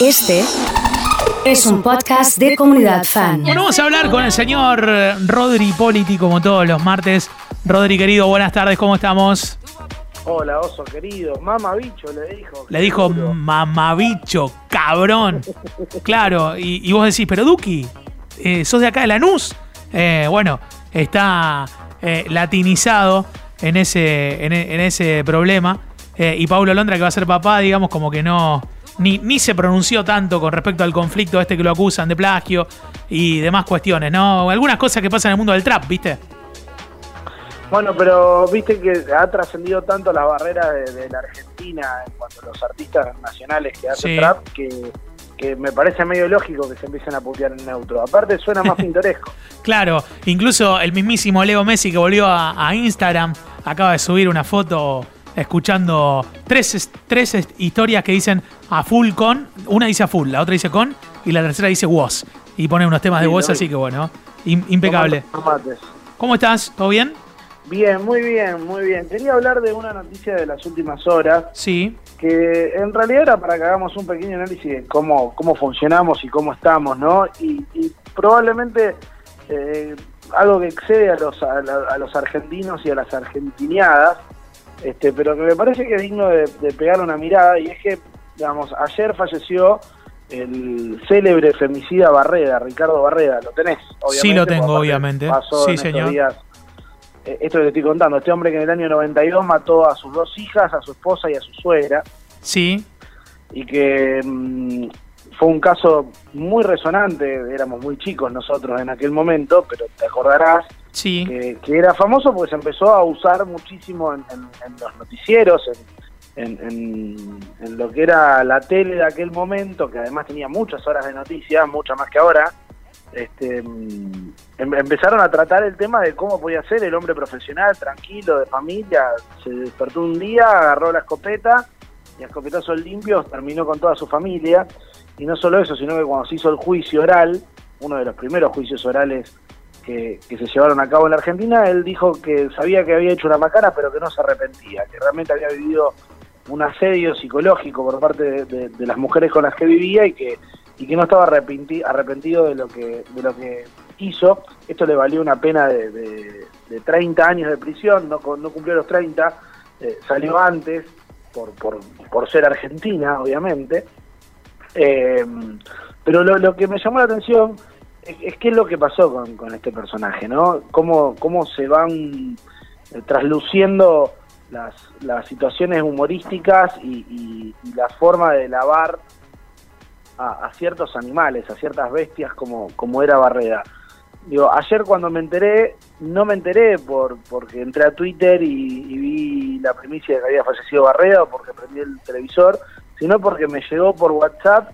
Este es un podcast de comunidad fan. Bueno, vamos a hablar con el señor Rodri Politi como todos los martes. Rodri, querido, buenas tardes, ¿cómo estamos? Hola, oso querido. Mamabicho le dijo. Le dijo mamabicho, cabrón. Claro, y, y vos decís, pero Duki, eh, sos de acá de Lanús. Eh, bueno, está eh, latinizado en ese, en, en ese problema. Eh, y Paulo Londra, que va a ser papá, digamos, como que no. Ni, ni se pronunció tanto con respecto al conflicto este que lo acusan de plagio y demás cuestiones, ¿no? Algunas cosas que pasan en el mundo del trap, ¿viste? Bueno, pero viste que ha trascendido tanto las barreras de, de la Argentina en cuanto a los artistas nacionales que hacen Sí. trap que, que me parece medio lógico que se empiecen a putear en neutro. Aparte suena más pintoresco. Claro, incluso el mismísimo Leo Messi que volvió a, a Instagram acaba de subir una foto escuchando tres, es- tres es- historias que dicen a full con, una dice a full, la otra dice con y la tercera dice was. Y pone unos temas de Sí, vi. así que bueno, im- impecable. Tomates. ¿Cómo estás? ¿Todo bien? Bien, muy bien, muy bien. Quería hablar de una noticia de las últimas horas Sí, que en realidad era para que hagamos un pequeño análisis de cómo, cómo funcionamos y cómo estamos, ¿no? Y, y probablemente eh, algo que excede a los, a, la- a los argentinos y a las argentiniadas, este, pero que me parece que es digno de, de pegar una mirada, y es que, digamos, ayer falleció el célebre femicida Barreda, Ricardo Barreda, ¿lo tenés? Sí, lo tengo, obviamente. Pasó Sí, en señor. días eh, esto que te estoy contando, este hombre que en el año 92 mató a sus dos hijas, a su esposa y a su suegra, sí, y que mm, fue un caso muy resonante, éramos muy chicos nosotros en aquel momento, pero te acordarás que, era famoso porque se empezó a usar muchísimo en, los noticieros, en, en- lo que era la tele de aquel momento, que además tenía muchas horas de noticias, muchas más que ahora. Este, em- empezaron a tratar el tema de cómo podía ser el hombre profesional, tranquilo, de familia. Se despertó un día, agarró la escopeta y a escopetazos limpios terminó con toda su familia. Y no solo eso, sino que cuando se hizo el juicio oral, uno de los primeros juicios orales que, se llevaron a cabo en la Argentina, él dijo que sabía que había hecho una macana, pero que no se arrepentía, que realmente había vivido un asedio psicológico por parte de, las mujeres con las que vivía y que y que no estaba arrepenti- arrepentido de lo que de lo que hizo. Esto le valió una pena de, de- de 30 años de prisión, no, no cumplió los 30, eh, salió antes por, por, por ser argentina, obviamente. Eh, pero lo, lo que me llamó la atención es, qué es lo que pasó con, con este personaje, ¿no? Cómo, cómo se van eh, trasluciendo las, las situaciones humorísticas y, la forma de lavar a, a ciertos animales, a ciertas bestias como, como era Barreda. Digo, ayer cuando me enteré, no me enteré por porque entré a Twitter y, y vi la primicia de que había fallecido Barreda o porque prendí el televisor, sino porque me llegó por WhatsApp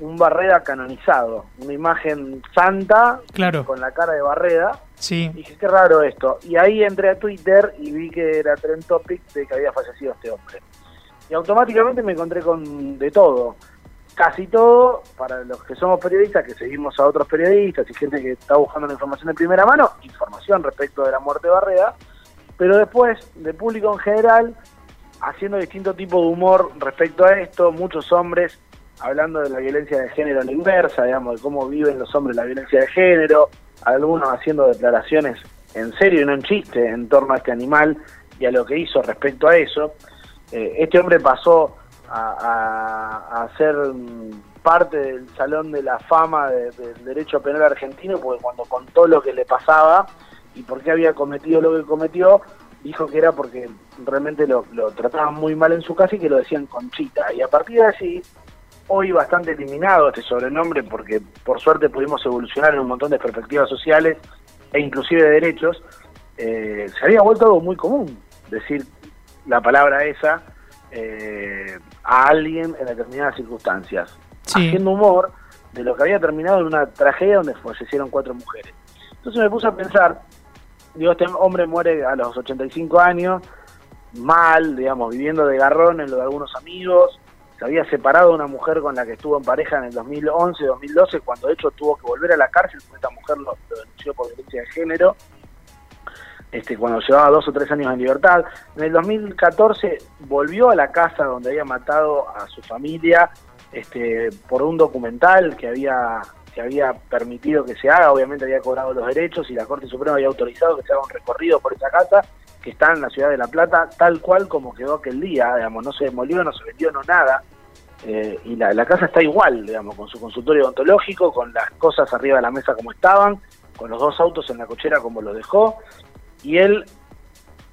un Barreda canonizado, una imagen santa claro, con la cara de Barreda. sí, Y dije, qué raro esto. Y ahí entré a Twitter y vi que era trend topic de que había fallecido este hombre. Y automáticamente me encontré con de todo. Casi todo, para los que somos periodistas, que seguimos a otros periodistas y gente que está buscando la información de primera mano, información respecto de la muerte de Barreda, pero después, de público en general, haciendo distinto tipo de humor respecto a esto, muchos hombres hablando de la violencia de género a la inversa, digamos, de cómo viven los hombres la violencia de género, algunos haciendo declaraciones en serio y no en chiste en torno a este animal y a lo que hizo respecto a eso. Eh, este hombre pasó a, a- ser parte del Salón de la Fama de- del Derecho Penal argentino, porque cuando contó lo que le pasaba y por qué había cometido lo que cometió, dijo que era porque realmente lo, lo trataban muy mal en su casa y que lo decían Conchita. Y a partir de allí, hoy bastante eliminado este sobrenombre, porque por suerte pudimos evolucionar en un montón de perspectivas sociales e inclusive de derechos, eh, se había vuelto algo muy común decir la palabra esa eh, a alguien en determinadas circunstancias, Sí. haciendo humor de lo que había terminado en una tragedia donde fallecieron cuatro mujeres. Entonces me puse a pensar, digo, este hombre muere a los 85 años, mal, digamos, viviendo de garrón en lo de algunos amigos, había separado de una mujer con la que estuvo en pareja en el 2011, 2012, cuando de hecho tuvo que volver a la cárcel porque esta mujer lo, lo denunció por violencia de género, este, cuando llevaba dos o tres años en libertad. En el 2014 volvió a la casa donde había matado a su familia este, por un documental que había que había permitido que se haga, obviamente había cobrado los derechos y la Corte Suprema había autorizado que se haga un recorrido por esa casa que está en la ciudad de La Plata, tal cual como quedó aquel día, digamos, no se demolió, no se vendió, no nada, eh, y la, la, casa está igual, digamos, con su consultorio odontológico, con las cosas arriba de la mesa como estaban, con los dos autos en la cochera como lo dejó, y él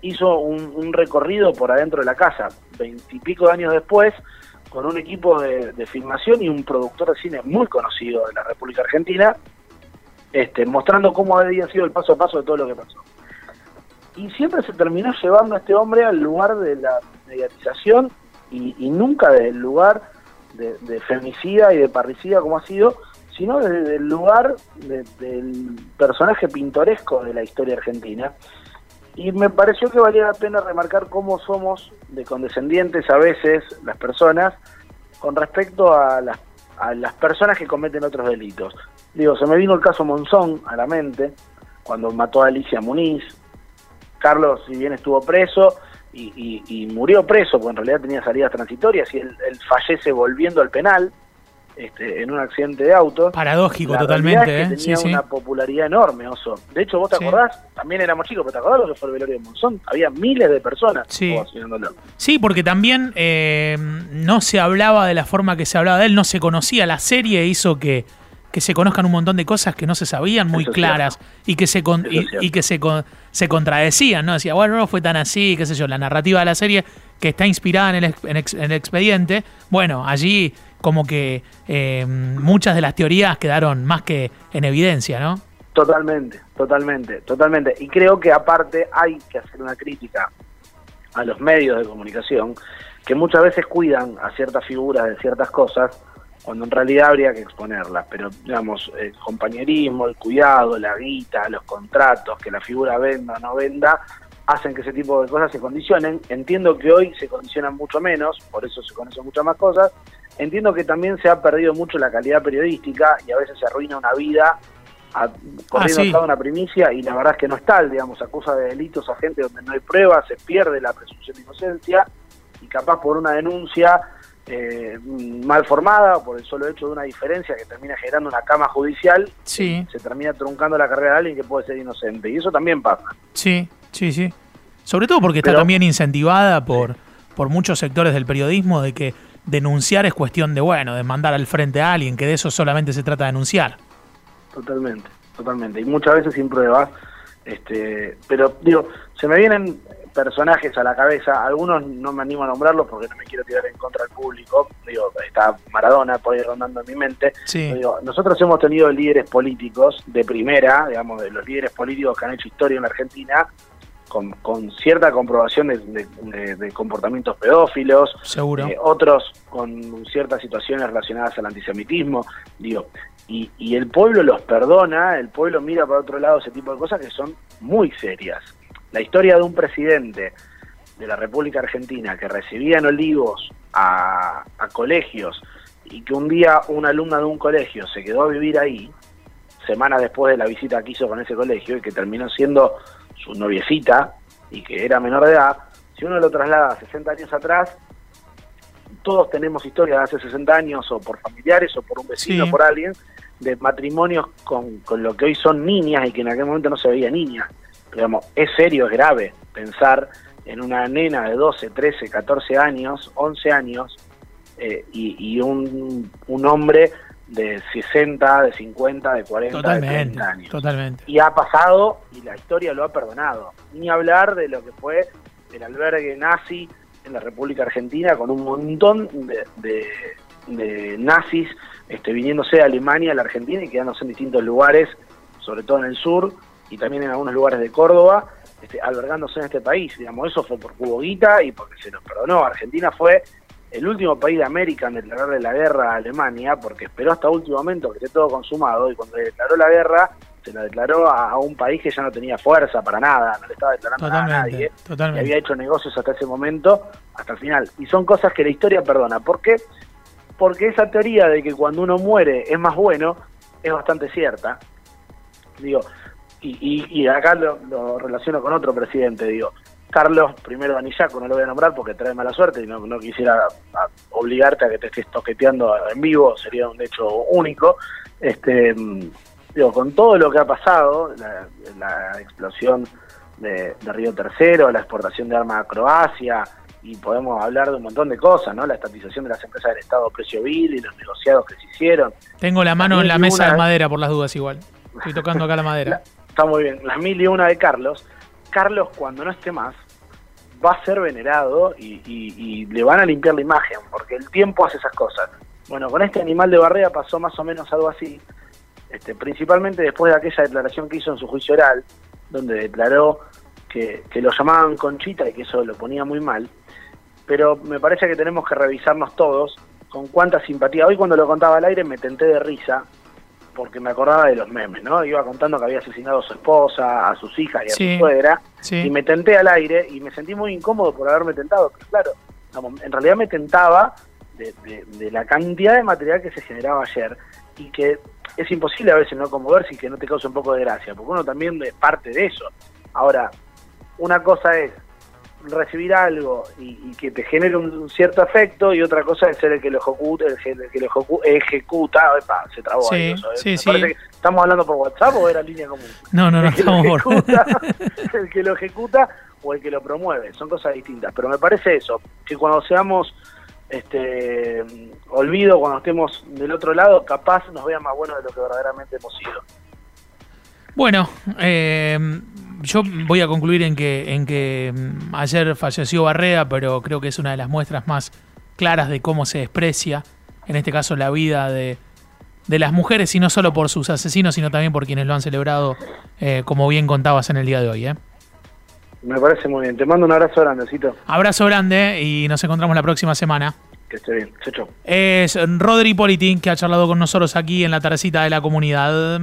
hizo un, recorrido por adentro de la casa, veintipico de años después, con un equipo de, filmación y un productor de cine muy conocido de la República Argentina, este, mostrando cómo había sido el paso a paso de todo lo que pasó. Y siempre se terminó llevando a este hombre al lugar de la mediatización y nunca del lugar de, femicida y de parricida como ha sido, sino desde el lugar de, del personaje pintoresco de la historia argentina. Y me pareció que valía la pena remarcar cómo somos de condescendientes a veces las personas con respecto a las, a las personas que cometen otros delitos. Digo, se me vino el caso Monzón a la mente, cuando mató a Alicia Muniz. Carlos, si bien estuvo preso, y, y, y, murió preso, porque en realidad tenía salidas transitorias, y él, él fallece volviendo al penal, este, en un accidente de auto. Paradójico la totalmente, es que ¿eh? Tenía sí, una sí. popularidad enorme, Oso. De hecho, vos te Sí. acordás, también éramos chicos, pero te acordás lo que fue el velorio de Monzón. Había miles de personas Sí. Sí, porque también eh, no se hablaba de la forma que se hablaba de él, no se conocía. La serie hizo que, que se conozcan un montón de cosas que no se sabían muy Eso claras y que se con- y, que se, con- se contradecían, ¿no? Decía, bueno, no fue tan así, qué sé yo, la narrativa de la serie que está inspirada en el, en ex- en el expediente, bueno, allí como que eh, muchas de las teorías quedaron más que en evidencia, ¿no? Totalmente, totalmente, totalmente. Y creo que aparte hay que hacer una crítica a los medios de comunicación que muchas veces cuidan a ciertas figuras de ciertas cosas cuando en realidad habría que exponerlas. Pero, digamos, el compañerismo, el cuidado, la guita, los contratos, que la figura venda o no venda, hacen que ese tipo de cosas se condicionen. Entiendo que hoy se condicionan mucho menos, por eso se conocen muchas más cosas. Entiendo que también se ha perdido mucho la calidad periodística y a veces se arruina una vida a, corriendo sí. de una primicia y la verdad es que no es tal, digamos, acusa de delitos a gente donde no hay pruebas, se pierde la presunción de inocencia y capaz por una denuncia eh, mal formada o por el solo hecho de una diferencia que termina generando una cama judicial, Sí. se termina truncando la carrera de alguien que puede ser inocente. Y eso también pasa. Sí, sí, sí. Sobre todo porque está Pero- también incentivada por, por muchos sectores del periodismo de que denunciar es cuestión de, bueno, de mandar al frente a alguien, que de eso solamente se trata de denunciar. Totalmente, totalmente. Y muchas veces sin pruebas. Este, pero digo, se me vienen personajes a la cabeza, algunos no me animo a nombrarlos porque no me quiero tirar en contra del público. Digo, está Maradona por ahí rondando en mi mente. Sí. Digo, nosotros hemos tenido líderes políticos de primera, digamos, de los líderes políticos que han hecho historia en la Argentina, con, con cierta comprobación de, de- de- de comportamientos pedófilos, Seguro. eh, otros con ciertas situaciones relacionadas al antisemitismo, digo, y, y el pueblo los perdona, el pueblo mira para otro lado ese tipo de cosas que son muy serias. La historia de un presidente de la República Argentina que recibía en Olivos a, a colegios y que un día una alumna de un colegio se quedó a vivir ahí, semanas después de la visita que hizo con ese colegio y que terminó siendo su noviecita y que era menor de edad, si uno lo traslada a 60 años atrás, todos tenemos historias de hace 60 años o por familiares o por un vecino Sí. o por alguien de matrimonios con, con lo que hoy son niñas y que en aquel momento no se veía niña. Digamos, es serio, es grave pensar en una nena de 12, 13, 14 años, 11 años y, y un, un hombre de 60, de 50, de 40, de Totalmente, 30 años. totalmente. Y ha pasado y la historia lo ha perdonado. Ni hablar de lo que fue el albergue nazi en la República Argentina con un montón de, de- de nazis este, viniéndose de Alemania a la Argentina y quedándose en distintos lugares, sobre todo en el sur y también en algunos lugares de Córdoba, este, albergándose en este país. Digamos, eso fue por cubo guita y porque se los perdonó. Argentina fue el último país de América en declararle la guerra a Alemania porque esperó hasta último momento que esté todo consumado y cuando le declaró la guerra se la declaró a, a un país que ya no tenía fuerza para nada, no le estaba declarando a Totalmente, nadie que totalmente. había hecho negocios hasta ese momento, hasta el final. Y son cosas que la historia perdona. ¿Por qué? Porque esa teoría de que cuando uno muere es más bueno es bastante cierta. Digo, y, y, y acá lo, lo relaciono con otro presidente, digo, Carlos, primero Anillaco, no lo voy a nombrar porque trae mala suerte y no, no quisiera obligarte a que te estés toqueteando en vivo, sería un hecho único. Este, digo, con todo lo que ha pasado, la, la explosión de, de Río Tercero, la exportación de armas a Croacia, y podemos hablar de un montón de cosas, ¿no? La estatización de las empresas del Estado a precio vil y los negociados que se hicieron. Tengo la mano en la mesa una- de madera por las dudas igual. Estoy tocando acá la madera. La- está muy bien. Las mil y una de Carlos. Carlos, cuando no esté más, va a ser venerado y, le van a limpiar la imagen, porque el tiempo hace esas cosas. Bueno, con este animal de barrera pasó más o menos algo así, este, principalmente después de aquella declaración que hizo en su juicio oral, donde declaró que, que lo llamaban Conchita y que eso lo ponía muy mal. Pero me parece que tenemos que revisarnos todos con cuánta simpatía. Hoy cuando lo contaba al aire me tenté de risa, porque me acordaba de los memes, ¿no? Iba contando que había asesinado a su esposa, a sus hijas y a Sí. su suegra, Sí. y me tenté al aire y me sentí muy incómodo por haberme tentado, pero claro, en realidad me tentaba de, de- de la cantidad de material que se generaba ayer y que es imposible a veces no conmoverse y que no te cause un poco de gracia, porque uno también es parte de eso. Ahora, una cosa es recibir algo y, y que te genere un, un cierto afecto y otra cosa es ser el que lo ejecuta, el, que- el que lo ejecu- ejecuta, epa, se trabó Sí, ahí, ¿Estamos hablando por WhatsApp o era línea común? No, no, no, el, estamos por. el que lo ejecuta o el que lo promueve, son cosas distintas. Pero me parece eso, que cuando seamos este olvido, cuando estemos del otro lado, capaz nos vean más buenos de lo que verdaderamente hemos sido. Bueno, eh, yo voy a concluir en que, en que mm, ayer falleció Barrea, pero creo que es una de las muestras más claras de cómo se desprecia, en este caso, la vida de, de las mujeres, y no solo por sus asesinos, sino también por quienes lo han celebrado, eh, como bien contabas en el día de hoy. ¿eh? Me parece muy bien. Te mando un abrazo grandecito. Abrazo grande y nos encontramos la próxima semana. Que esté bien. Chau, chau. Es Rodri Politín que ha charlado con nosotros aquí en la tardecita de la comunidad.